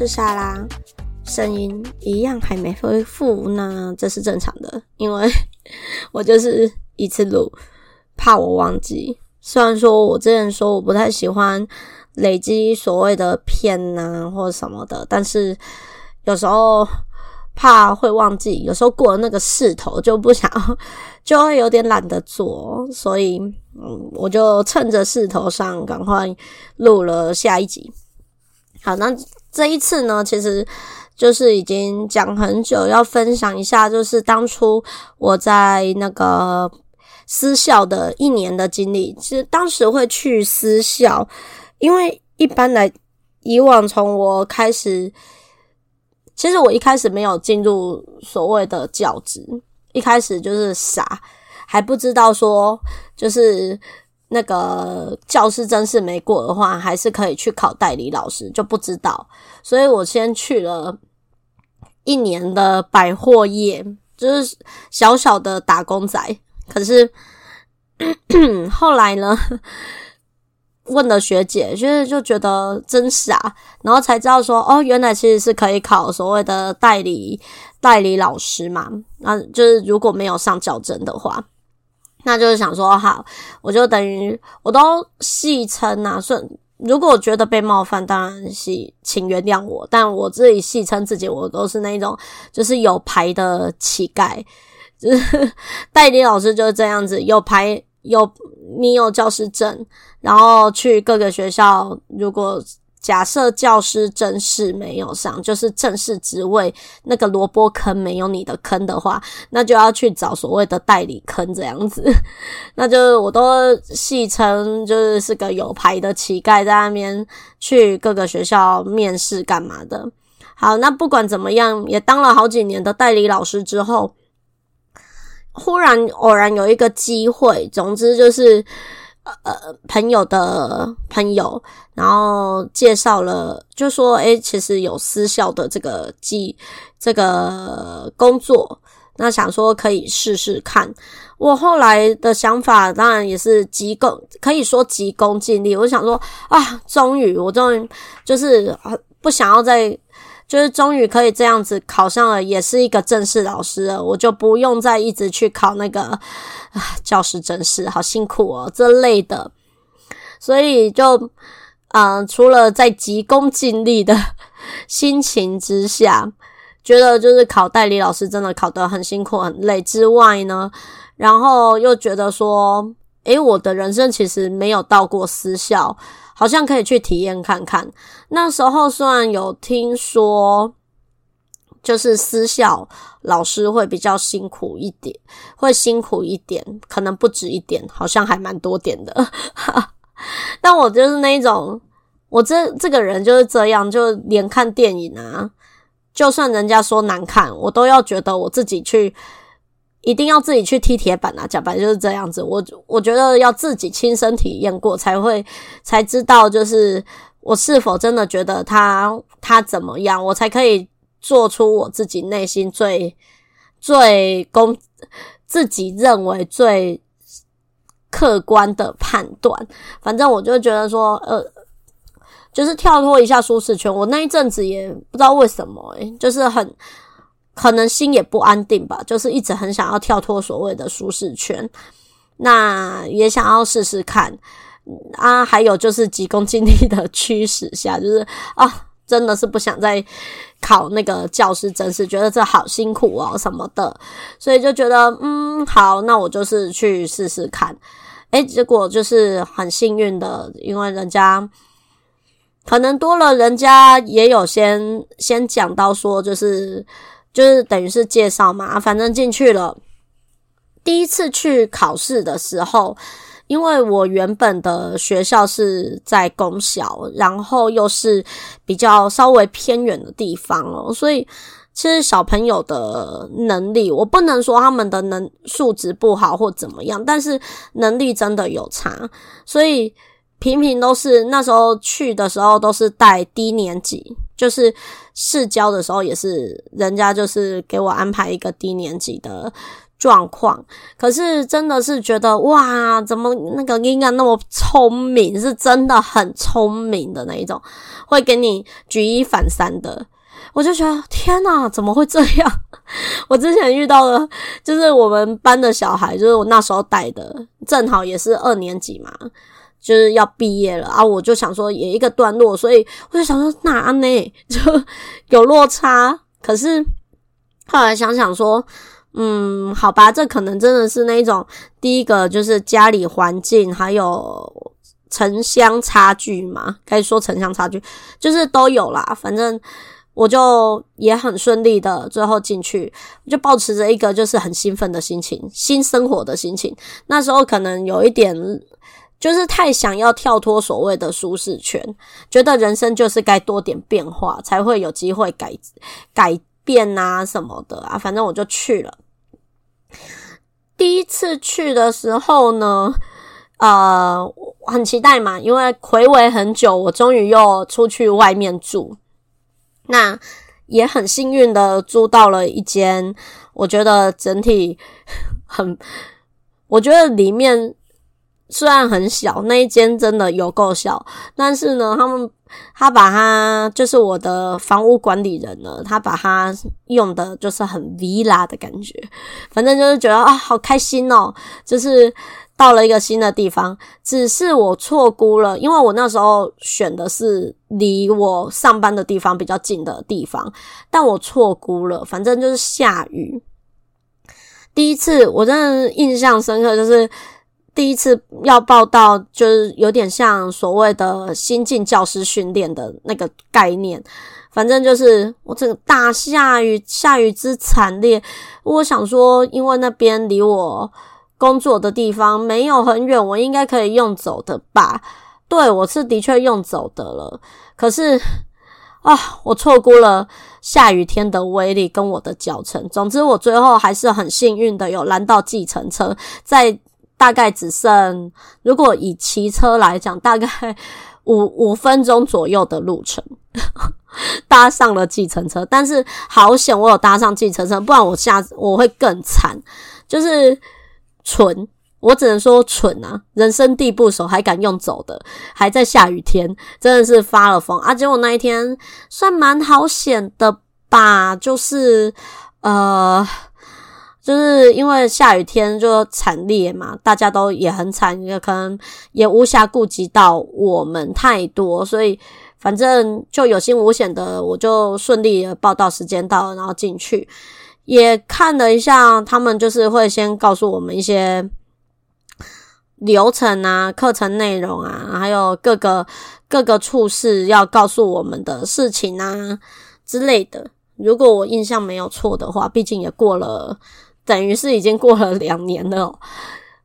是莎拉，声音一样还没恢复，那这是正常的，因为我就是一次录，怕我忘记。虽然说我之前说我不太喜欢累积所谓的片呐或者什么的，但是有时候怕会忘记，有时候过了那个势头就不想，就会有点懒得做，所以嗯，我就趁着势头上赶快录了下一集。好，那。这一次呢，其实就是已经讲很久，要分享一下，就是当初我在那个私校的一年的经历。其实当时会去私校，因为一般来以往从我开始，其实我一开始没有进入所谓的教职，一开始就是傻，还不知道说就是。那个教师甄试没过的话，还是可以去考代理老师，就不知道。所以我先去了一年的百货业，就是小小的打工仔。可是 后来呢，问了学姐，就是就觉得真傻，然后才知道说，哦，原来其实是可以考所谓的代理代理老师嘛。那就是如果没有上教甄的话。那就是想说，好，我就等于我都戏称呐，说如果我觉得被冒犯，当然是请原谅我。但我自己戏称自己，我都是那种就是有牌的乞丐，就是代理老师就是这样子，有牌有你有教师证，然后去各个学校，如果。假设教师正式没有上，就是正式职位那个萝卜坑没有你的坑的话，那就要去找所谓的代理坑这样子。那就我都戏称就是是个有牌的乞丐，在那边去各个学校面试干嘛的。好，那不管怎么样，也当了好几年的代理老师之后，忽然偶然有一个机会，总之就是。呃，朋友的朋友，然后介绍了，就说，诶，其实有私校的这个机，这个工作，那想说可以试试看。我后来的想法当然也是急功，可以说急功近利。我想说，啊，终于，我终于就是不想要再。就是终于可以这样子考上了，也是一个正式老师了，我就不用再一直去考那个教师甄试，好辛苦哦，这类的。所以就嗯、除了在急功近利的 心情之下，觉得就是考代理老师真的考得很辛苦很累之外呢，然后又觉得说，诶，我的人生其实没有到过私校。好像可以去体验看看。那时候虽然有听说，就是私校老师会比较辛苦一点，会辛苦一点，可能不止一点，好像还蛮多点的。但我就是那一种，我这这个人就是这样，就连看电影啊，就算人家说难看，我都要觉得我自己去。一定要自己去踢铁板啊！讲白就是这样子。我我觉得要自己亲身体验过，才会才知道，就是我是否真的觉得他他怎么样，我才可以做出我自己内心最最公自己认为最客观的判断。反正我就觉得说，呃，就是跳脱一下舒适圈。我那一阵子也不知道为什么，就是很。可能心也不安定吧，就是一直很想要跳脱所谓的舒适圈，那也想要试试看啊。还有就是急功近利的驱使下，就是啊，真的是不想再考那个教师甄试，觉得这好辛苦哦什么的，所以就觉得嗯好，那我就是去试试看。诶，结果就是很幸运的，因为人家可能多了，人家也有先先讲到说就是。就是等于是介绍嘛，反正进去了。第一次去考试的时候，因为我原本的学校是在公校，然后又是比较稍微偏远的地方哦，所以其实小朋友的能力，我不能说他们的能素质不好或怎么样，但是能力真的有差，所以。频频都是那时候去的时候都是带低年级，就是试教的时候也是人家就是给我安排一个低年级的状况。可是真的是觉得哇，怎么那个应该那么聪明，是真的很聪明的那一种，会给你举一反三的。我就觉得天哪，怎么会这样？我之前遇到的，就是我们班的小孩，就是我那时候带的，正好也是二年级嘛。就是要毕业了啊！我就想说也一个段落，所以我就想说哪呢？就有落差。可是后来想想说，嗯，好吧，这可能真的是那一种第一个就是家里环境还有城乡差距嘛，该说城乡差距就是都有啦。反正我就也很顺利的最后进去，就抱持着一个就是很兴奋的心情，新生活的心情。那时候可能有一点。就是太想要跳脱所谓的舒适圈，觉得人生就是该多点变化，才会有机会改改变啊什么的啊。反正我就去了。第一次去的时候呢，呃，很期待嘛，因为睽违很久，我终于又出去外面住。那也很幸运的租到了一间，我觉得整体 很，我觉得里面。虽然很小，那一间真的有够小，但是呢，他们他把他就是我的房屋管理人呢，他把他用的就是很 villa 的感觉，反正就是觉得啊，好开心哦，就是到了一个新的地方。只是我错估了，因为我那时候选的是离我上班的地方比较近的地方，但我错估了，反正就是下雨。第一次我真的印象深刻，就是。第一次要报到，就是有点像所谓的新进教师训练的那个概念。反正就是我这个大下雨，下雨之惨烈。我想说，因为那边离我工作的地方没有很远，我应该可以用走的吧？对，我是的确用走的了。可是啊，我错估了下雨天的威力跟我的脚程。总之，我最后还是很幸运的有拦到计程车，在。大概只剩，如果以骑车来讲，大概 五五分钟左右的路程，搭上了计程车。但是好险，我有搭上计程车，不然我下我会更惨。就是蠢，我只能说蠢啊！人生地不熟，还敢用走的，还在下雨天，真的是发了疯啊！结果那一天算蛮好险的吧，就是呃。就是因为下雨天就惨烈嘛，大家都也很惨，也可能也无暇顾及到我们太多，所以反正就有惊无险的，我就顺利的报到，时间到，然后进去也看了一下，他们就是会先告诉我们一些流程啊、课程内容啊，还有各个各个处室要告诉我们的事情啊之类的。如果我印象没有错的话，毕竟也过了。等于是已经过了两年了，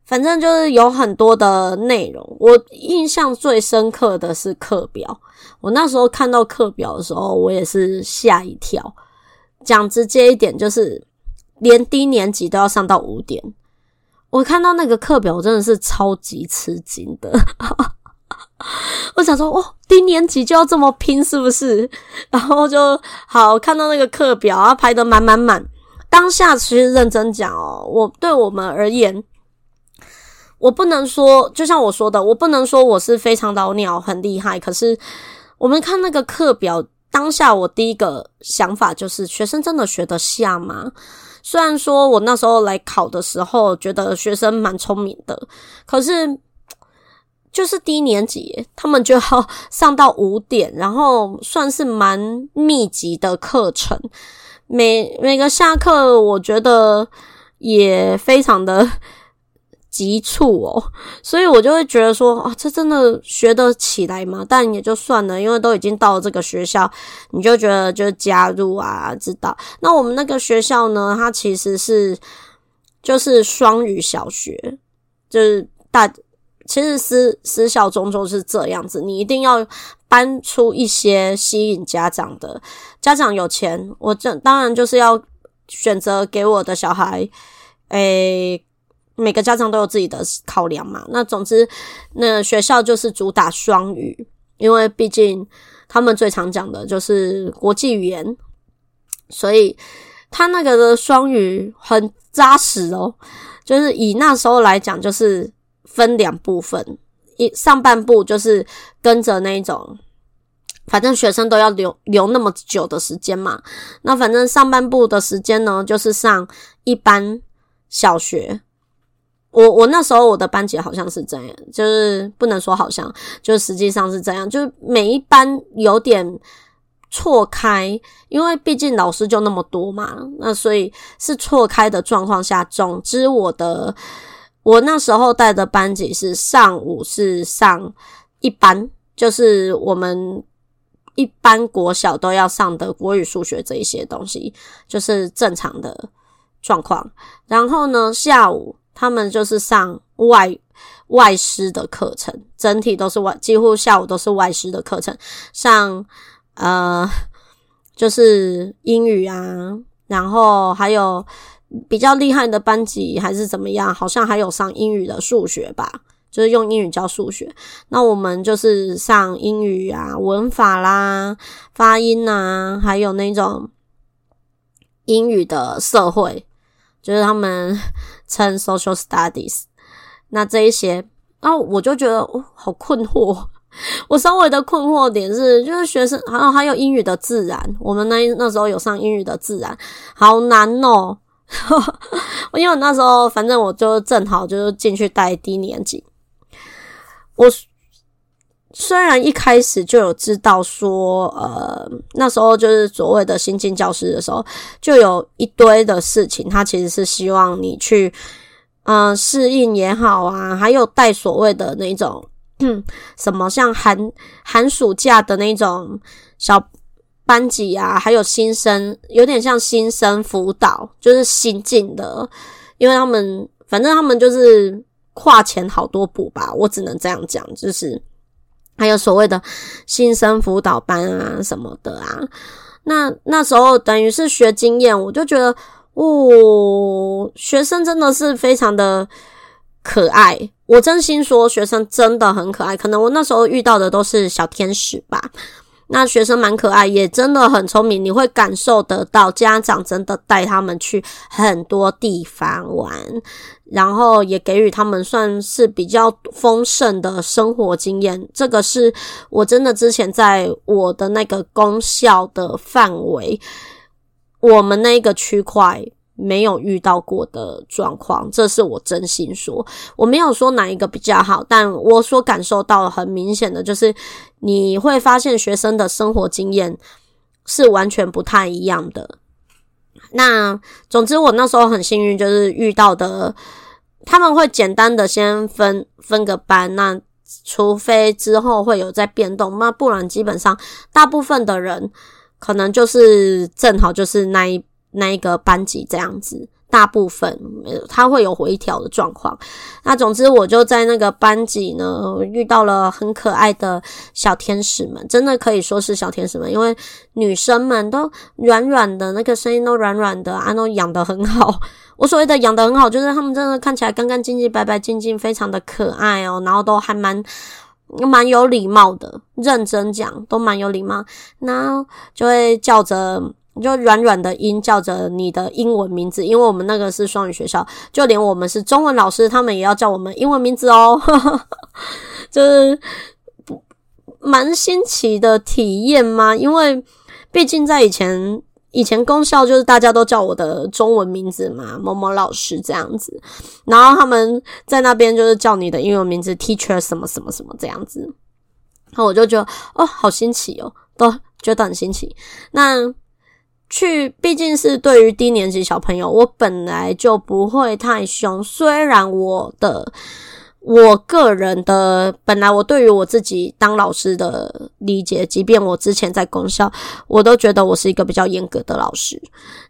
反正就是有很多的内容。我印象最深刻的是课表，我那时候看到课表的时候，我也是吓一跳。讲直接一点，就是连低年级都要上到五点。我看到那个课表，我真的是超级吃惊的。我想说，哦，低年级就要这么拼，是不是？然后就好看到那个课表啊，排得满满满。当下其实认真讲哦，我对我们而言，我不能说，就像我说的，我不能说我是非常老鸟很厉害。可是我们看那个课表，当下我第一个想法就是，学生真的学得下吗？虽然说我那时候来考的时候，觉得学生蛮聪明的，可是就是低年级，他们就要上到五点，然后算是蛮密集的课程。每每个下课，我觉得也非常的急促哦，所以我就会觉得说，啊，这真的学得起来吗？但也就算了，因为都已经到了这个学校，你就觉得就加入啊，知道。那我们那个学校呢，它其实是就是双语小学，就是大其实私私校中都是这样子，你一定要搬出一些吸引家长的。家长有钱，我这当然就是要选择给我的小孩，诶、每个家长都有自己的考量嘛。那总之，那学校就是主打双语，因为毕竟他们最常讲的就是国际语言，所以。他那个的双语很扎实哦，就是以那时候来讲，就是分两部分，一上半部就是跟着那种，反正学生都要留留那么久的时间嘛，那反正上半部的时间呢，就是上一般小学。我我那时候我的班级好像是这样，就是不能说好像，就实际上是这样，就是每一班有点。错开，因为毕竟老师就那么多嘛，那所以是错开的状况下。总之，我的我那时候带的班级是上午是上一般，就是我们一般国小都要上的国语、数学这一些东西，就是正常的状况。然后呢，下午他们就是上外外师的课程，整体都是外，几乎下午都是外师的课程上。呃，就是英语啊，然后还有比较厉害的班级还是怎么样，好像还有上英语的数学吧，就是用英语教数学。那我们就是上英语啊，文法啦、发音啊，还有那种英语的社会，就是他们称 social studies。那这一些，然后我就觉得哦，好困惑。我稍微的困惑点是，就是学生还有还有英语的自然，我们那那时候有上英语的自然，好难哦。因为我那时候反正我就正好就是进去带低年级，我虽然一开始就有知道说，呃，那时候就是所谓的新进教师的时候，就有一堆的事情，他其实是希望你去，嗯、适应也好啊，还有带所谓的那种。什么像寒寒暑假的那种小班级啊，还有新生，有点像新生辅导，就是新进的，因为他们反正他们就是跨前好多步吧，我只能这样讲，就是还有所谓的新生辅导班啊什么的啊，那那时候等于是学经验，我就觉得哦，学生真的是非常的可爱。我真心说，学生真的很可爱。可能我那时候遇到的都是小天使吧。那学生蛮可爱，也真的很聪明。你会感受得到，家长真的带他们去很多地方玩，然后也给予他们算是比较丰盛的生活经验。这个是我真的之前在我的那个公校的范围，我们那个区块。没有遇到过的状况，这是我真心说。我没有说哪一个比较好，但我所感受到很明显的就是，你会发现学生的生活经验是完全不太一样的。那总之，我那时候很幸运，就是遇到的他们会简单的先分分个班，那除非之后会有在变动，那不然基本上大部分的人可能就是正好就是那一。那一个班级这样子，大部分他会有回调的状况。那总之，我就在那个班级呢，遇到了很可爱的小天使们，真的可以说是小天使们，因为女生们都软软的，那个声音都软软的，啊，都养得很好。我所谓的养得很好，就是他们真的看起来干干净净、白白净净，非常的可爱哦，然后都还蛮蛮有礼貌的，认真讲都蛮有礼貌，然后就会叫着。你就软软的音叫着你的英文名字，因为我们那个是双语学校，就连我们是中文老师，他们也要叫我们英文名字哦，就是蛮新奇的体验嘛。因为毕竟在以前，以前公校就是大家都叫我的中文名字嘛，某某老师这样子，然后他们在那边就是叫你的英文名字，teacher 什么什么什么这样子，然后我就觉得哦，好新奇哦，都觉得很新奇。那。去，毕竟是对于低年级小朋友，我本来就不会太凶。虽然我的我个人的本来我对于我自己当老师的理解，即便我之前在公校，我都觉得我是一个比较严格的老师。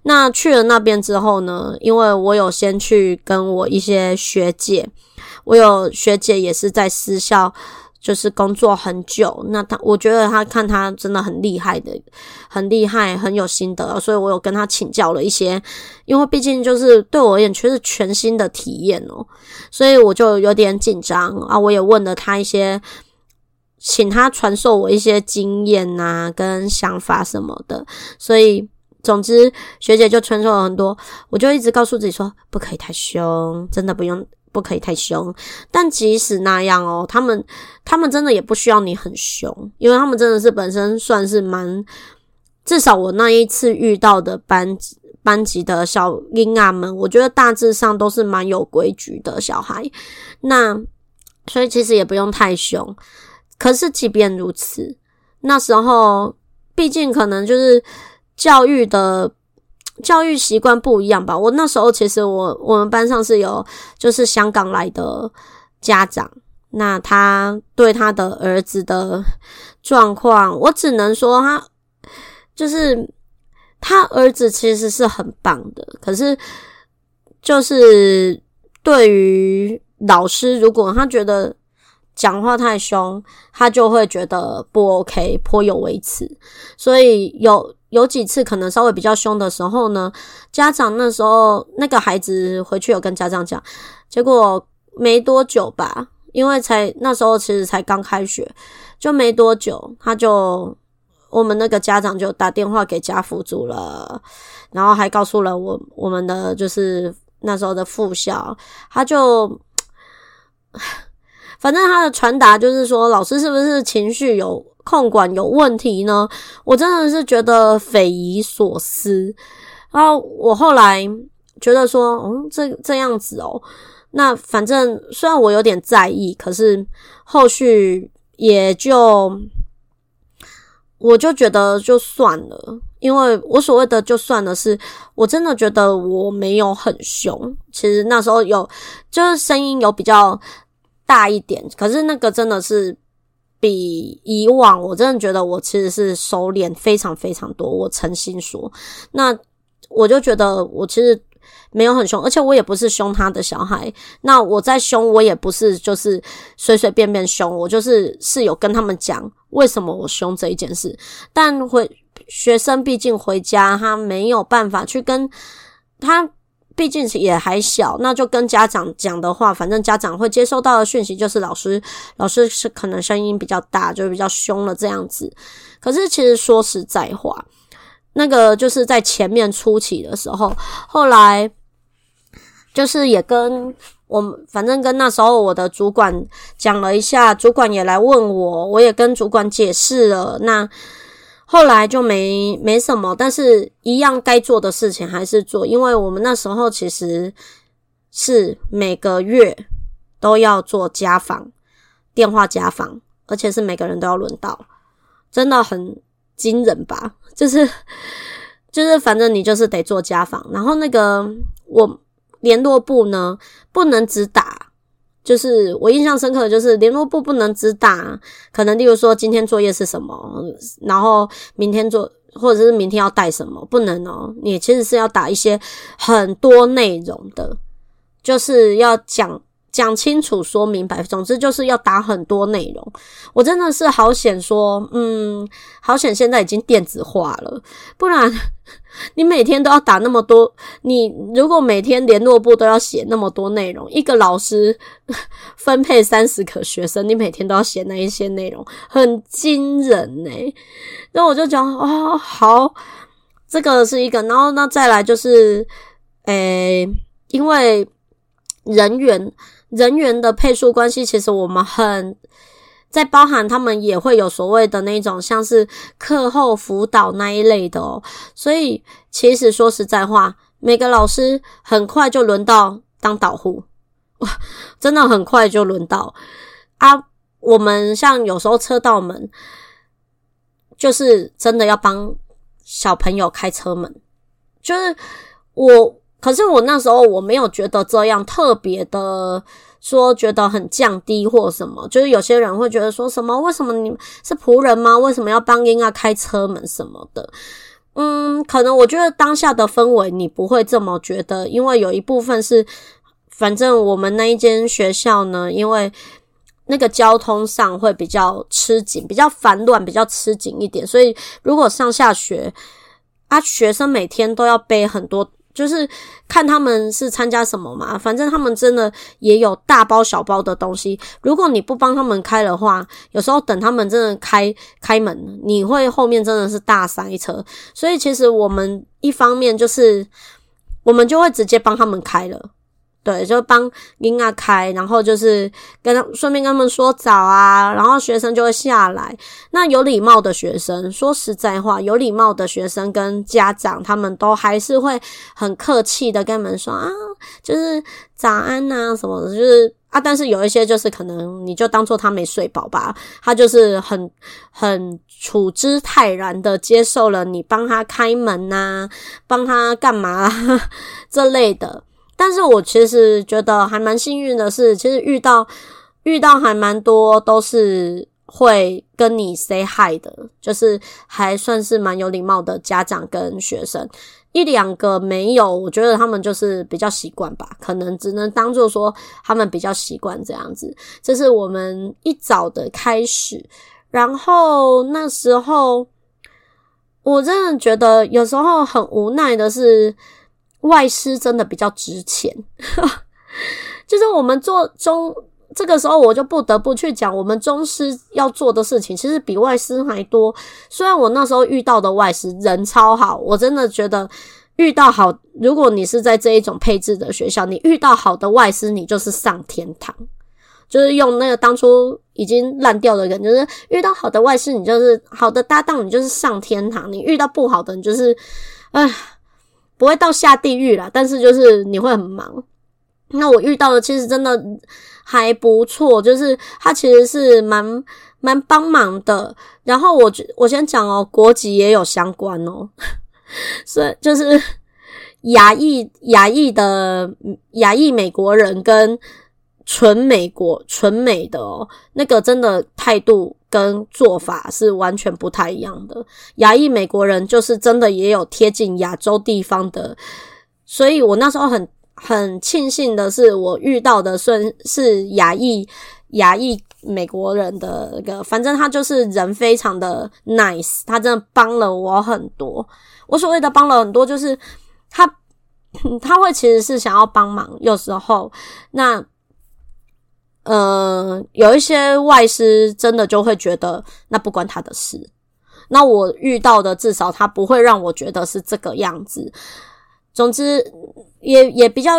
那去了那边之后呢，因为我有先去跟我一些学姐，我有学姐也是在私校。就是工作很久，那他我觉得他看他真的很厉害的，很厉害，很有心得，所以我有跟他请教了一些，因为毕竟就是对我而言却是全新的体验哦，所以我就有点紧张啊。我也问了他一些，请他传授我一些经验啊，跟想法什么的。所以总之学姐就传授了很多，我就一直告诉自己说不可以太凶，真的不用。不可以太凶，但即使那样哦，他们他们真的也不需要你很凶，因为他们真的是本身算是蛮，至少我那一次遇到的班班级的小婴儿们，我觉得大致上都是蛮有规矩的小孩，那所以其实也不用太凶。可是即便如此，那时候毕竟可能就是教育的。教育习惯不一样吧？我那时候其实我我们班上是有就是香港来的家长，那他对他的儿子的状况，我只能说他就是他儿子其实是很棒的，可是就是对于老师，如果他觉得讲话太凶，他就会觉得不 OK，颇有微词，所以有。有几次可能稍微比较凶的时候呢，家长那时候那个孩子回去有跟家长讲，结果没多久吧，因为才那时候其实才刚开学，就没多久，他就我们那个家长就打电话给家辅组了，然后还告诉了我我们的就是那时候的副校，他就 反正他的传达就是说，老师是不是情绪有控管有问题呢？我真的是觉得匪夷所思。然后我后来觉得说，嗯，这这样子哦，那反正虽然我有点在意，可是后续也就我就觉得就算了，因为我所谓的就算了是，我真的觉得我没有很凶。其实那时候有就是声音有比较大一点，可是那个真的是。比以往，我真的觉得我其实是收敛非常非常多。我诚心说，那我就觉得我其实没有很凶，而且我也不是凶他的小孩。那我在凶，我也不是就是随随便便凶，我就是是有跟他们讲为什么我凶这一件事。但回学生毕竟回家，他没有办法去跟他。毕竟也还小，那就跟家长讲的话，反正家长会接收到的讯息就是老师，老师是可能声音比较大，就比较凶了这样子。可是其实说实在话，那个就是在前面初期的时候，后来就是也跟我，反正跟那时候我的主管讲了一下，主管也来问我，我也跟主管解释了，那。后来就没没什么，但是一样该做的事情还是做，因为我们那时候其实是每个月都要做家访，电话家访，而且是每个人都要轮到，真的很惊人吧？就 是就是，反正你就是得做家访，然后那个我联络部呢，不能只打。就是我印象深刻的就是联络簿不能只打，可能例如说今天作业是什么，然后明天做或者是明天要带什么，不能哦。你其实是要打一些很多内容的，就是要讲。讲清楚，说明白，总之就是要打很多内容。我真的是好险，说，嗯，好险，现在已经电子化了，不然你每天都要打那么多。你如果每天联络部都要写那么多内容，一个老师 分配三十个学生，你每天都要写那一些内容，很惊人呢。那我就讲，哦，好，这个是一个，然后那再来就是，诶、因为人员。人员的配属关系，其实我们很在包含，他们也会有所谓的那种像是课后辅导那一类的哦。所以其实说实在话，每个老师很快就轮到当导护，哇，真的很快就轮到啊。我们像有时候车道门，就是真的要帮小朋友开车门，就是我。可是我那时候我没有觉得这样特别的说觉得很降低或什么，就是有些人会觉得说什么为什么你是仆人吗？为什么要帮婴儿开车门什么的？嗯，可能我觉得当下的氛围你不会这么觉得，因为有一部分是，反正我们那一间学校呢，因为那个交通上会比较吃紧，比较繁乱，比较吃紧一点，所以如果上下学啊，学生每天都要背很多。就是看他们是参加什么嘛，反正他们真的也有大包小包的东西。如果你不帮他们开的话，有时候等他们真的开开门，你会后面真的是大塞车。所以其实我们一方面就是，我们就会直接帮他们开了。对，就帮婴儿开，然后就是跟顺便跟他们说早啊，然后学生就会下来。那有礼貌的学生，说实在话，有礼貌的学生跟家长，他们都还是会很客气的跟你们说啊，就是早安啊什么的，就是啊。但是有一些就是可能你就当做他没睡饱吧，他就是很很处之泰然的接受了你帮他开门呐，帮他干嘛 这类的。但是我其实觉得还蛮幸运的是，其实遇到遇到还蛮多都是会跟你 say hi 的，就是还算是蛮有礼貌的家长跟学生。一两个没有，我觉得他们就是比较习惯吧，可能只能当做说他们比较习惯这样子。这是我们一早的开始，然后那时候我真的觉得有时候很无奈的是。外师真的比较值钱，就是我们做中这个时候，我就不得不去讲，我们中师要做的事情，其实比外师还多。虽然我那时候遇到的外师人超好，我真的觉得遇到好，如果你是在这一种配置的学校，你遇到好的外师，你就是上天堂。就是用那个当初已经烂掉的人，就是遇到好的外师，你就是好的搭档，你就是上天堂；你遇到不好的，你就是，唉。不会到下地狱啦，但是就是你会很忙。那我遇到的其实真的还不错，就是他其实是蛮蛮帮忙的。然后我我先讲哦，国籍也有相关哦，所以就是亚裔亚裔的亚裔美国人跟。纯美国、纯美的哦，那个真的态度跟做法是完全不太一样的。亚裔美国人就是真的也有贴近亚洲地方的，所以我那时候很很庆幸的是，我遇到的算是亚裔亚裔美国人的那个，反正他就是人非常的 nice，他真的帮了我很多。我所谓的帮了很多，就是他 他会其实是想要帮忙，有时候那。呃，有一些外师真的就会觉得那不关他的事。那我遇到的至少他不会让我觉得是这个样子。总之也也比较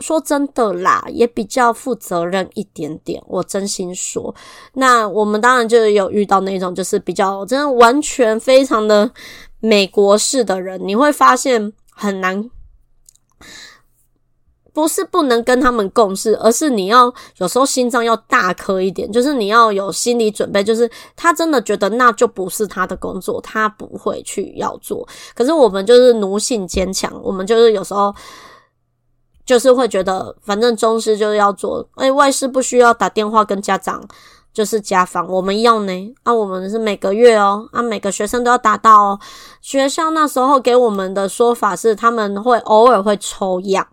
说真的啦，也比较负责任一点点。我真心说，那我们当然就有遇到那种就是比较真的完全非常的美国式的人，你会发现很难。不是不能跟他们共事，而是你要有时候心脏要大颗一点，就是你要有心理准备，就是他真的觉得那就不是他的工作，他不会去要做。可是我们就是奴性坚强，我们就是有时候就是会觉得，反正中师就是要做，哎，外师不需要打电话跟家长就是家访，我们要呢，啊，我们是每个月哦，啊，每个学生都要达到哦。学校那时候给我们的说法是，他们会偶尔会抽样。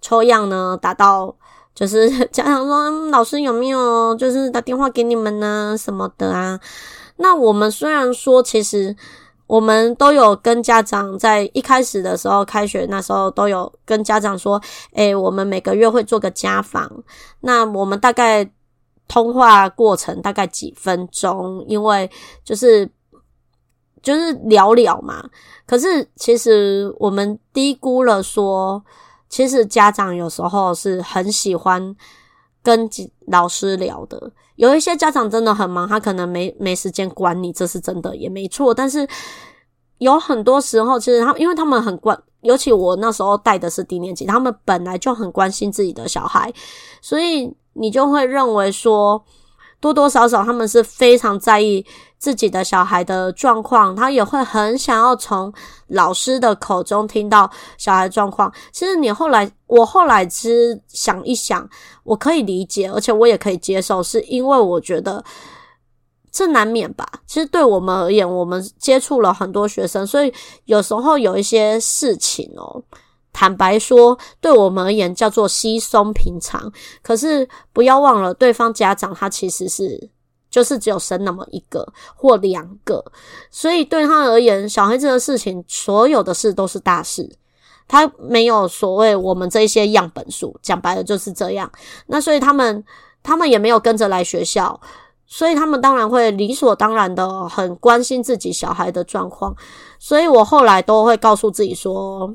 抽样呢，打到就是 家长说老师有没有就是打电话给你们呢什么的啊？那我们虽然说其实我们都有跟家长在一开始的时候开学那时候都有跟家长说，诶，我们每个月会做个家访，那我们大概通话过程大概几分钟，因为就是就是聊聊嘛。可是其实我们低估了说。其实家长有时候是很喜欢跟老师聊的，有一些家长真的很忙，他可能没没时间管你，这是真的也没错。但是有很多时候，其实他因为他们很关，尤其我那时候带的是低年级，他们本来就很关心自己的小孩，所以你就会认为说，多多少少他们是非常在意自己的小孩的状况，他也会很想要从老师的口中听到小孩状况。其实你后来，我后来其实想一想，我可以理解，而且我也可以接受，是因为我觉得这难免吧。其实对我们而言，我们接触了很多学生，所以有时候有一些事情哦。坦白说，对我们而言叫做稀松平常。可是不要忘了，对方家长他其实是就是只有生那么一个或两个，所以对他而言，小孩子的事情，所有的事都是大事。他没有所谓我们这一些样本数，讲白了就是这样。那所以他们他们也没有跟着来学校，所以他们当然会理所当然的很关心自己小孩的状况。所以我后来都会告诉自己说。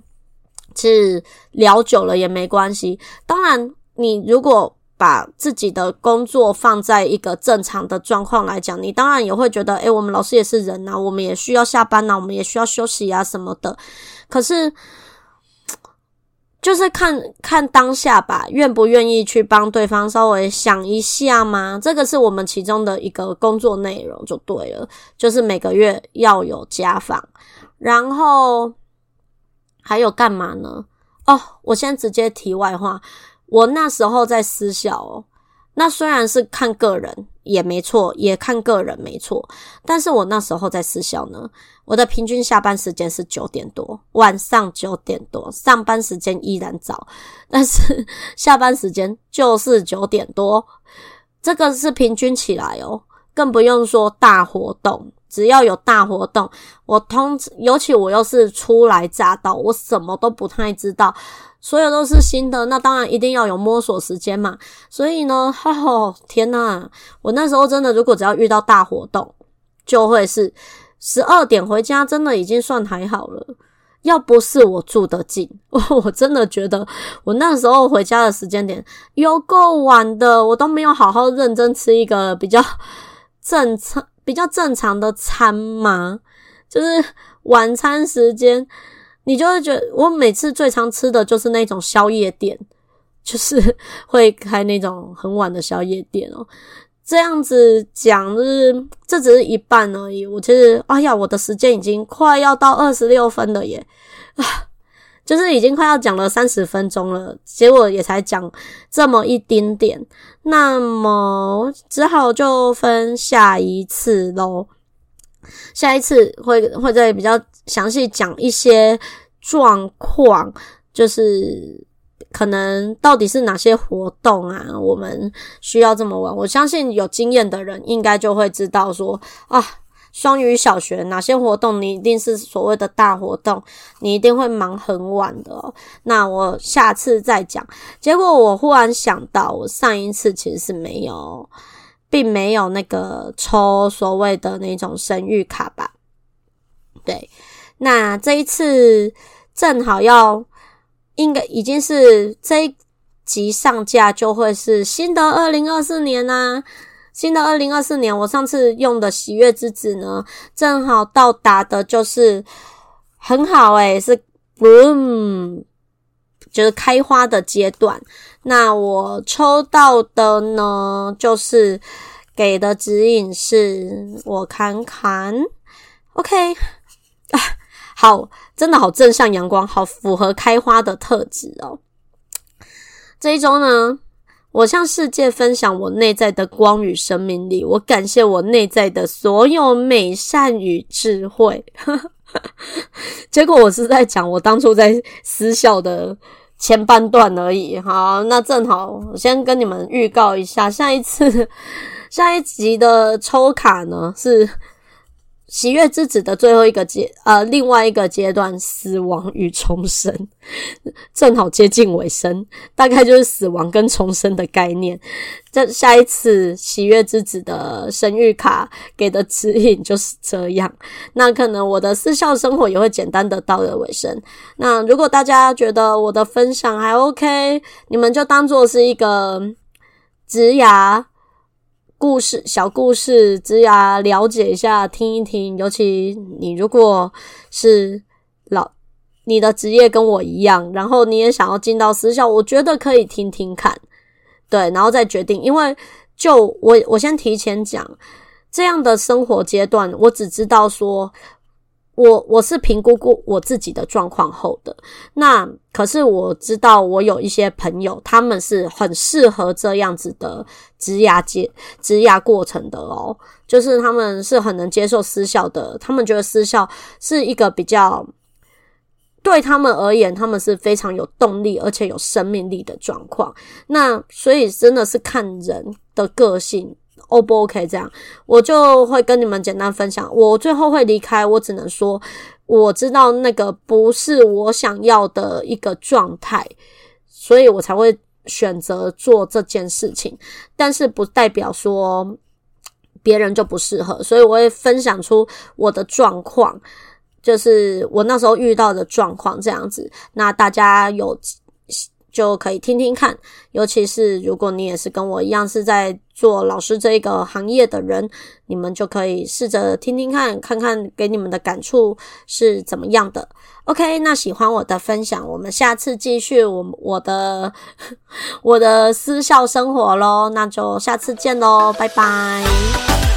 其实聊久了也没关系。当然，你如果把自己的工作放在一个正常的状况来讲，你当然也会觉得，诶，我们老师也是人呐，我们也需要下班呐，我们也需要休息啊什么的。可是，就是看看当下吧，愿不愿意去帮对方稍微想一下嘛？这个是我们其中的一个工作内容就对了，就是每个月要有家访，然后。还有干嘛呢？哦，我先直接题外话，我那时候在私校哦，那虽然是看个人也没错，也看个人没错，但是我那时候在私校呢，我的平均下班时间是九点多，晚上九点多，上班时间依然早，但是下班时间就是九点多，这个是平均起来哦，更不用说大活动。只要有大活动，我通，尤其我又是初来乍到，我什么都不太知道，所有都是新的，那当然一定要有摸索时间嘛。所以呢，哦，天呐，我那时候真的，如果只要遇到大活动，就会是十二点回家，真的已经算还好了。要不是我住得近，我真的觉得我那时候回家的时间点有够晚的，我都没有好好认真吃一个比较正常。比较正常的餐吗？就是晚餐时间，你就会觉得我每次最常吃的就是那种宵夜店，就是会开那种很晚的宵夜店哦。这样子讲，就是这只是一半而已。我其实，哎呀，我的时间已经快要到二十六分了耶！啊。就是已经快要讲了三十分钟了，结果也才讲这么一丁点，那么只好就分下一次喽。下一次会会再比较详细讲一些状况，就是可能到底是哪些活动啊，我们需要这么晚。我相信有经验的人应该就会知道说啊。双语小学哪些活动你一定是所谓的大活动，你一定会忙很晚的。那我下次再讲。结果我忽然想到，我上一次其实是没有，并没有那个抽所谓的那种生育卡吧？对，那这一次正好要，应该已经是这一集上架就会是新的二零二四年啦。新的二零二四年，我上次用的喜悦之子呢，正好到达的就是很好诶，是 bloom，就是开花的阶段。那我抽到的呢，就是给的指引是，我看看，OK，啊，好，真的好正向阳光，好符合开花的特质哦。这一周呢。我向世界分享我内在的光与生命力，我感谢我内在的所有美善与智慧。结果我是在讲我当初在私校的前半段而已。好，那正好，我先跟你们预告一下，下一次下一集的抽卡呢是。喜悦之子的最后一个阶，呃，另外一个阶段，死亡与重生，正好接近尾声，大概就是死亡跟重生的概念。这下一次喜悦之子的生育卡给的指引就是这样。那可能我的私校生活也会简单的到了尾声。那如果大家觉得我的分享还 OK，你们就当做是一个职涯。故事小故事，只要了解一下，听一听。尤其你如果是老，你的职业跟我一样，然后你也想要进到私校，我觉得可以听听看，对，然后再决定。因为就我我先提前讲，这样的生活阶段，我只知道说。我我是评估过我自己的状况后的，那可是我知道我有一些朋友，他们是很适合这样子的职涯阶职涯过程的哦，就是他们是很能接受私校的，他们觉得私校是一个比较对他们而言，他们是非常有动力而且有生命力的状况。那所以真的是看人的个性。O 不 OK？这样我就会跟你们简单分享。我最后会离开，我只能说我知道那个不是我想要的一个状态，所以我才会选择做这件事情。但是不代表说别人就不适合，所以我会分享出我的状况，就是我那时候遇到的状况这样子。那大家有。就可以听听看，尤其是如果你也是跟我一样是在做老师这个行业的人，你们就可以试着听听看，看看给你们的感触是怎么样的。OK，那喜欢我的分享，我们下次继续我我的 我的私校生活咯，那就下次见喽，拜拜。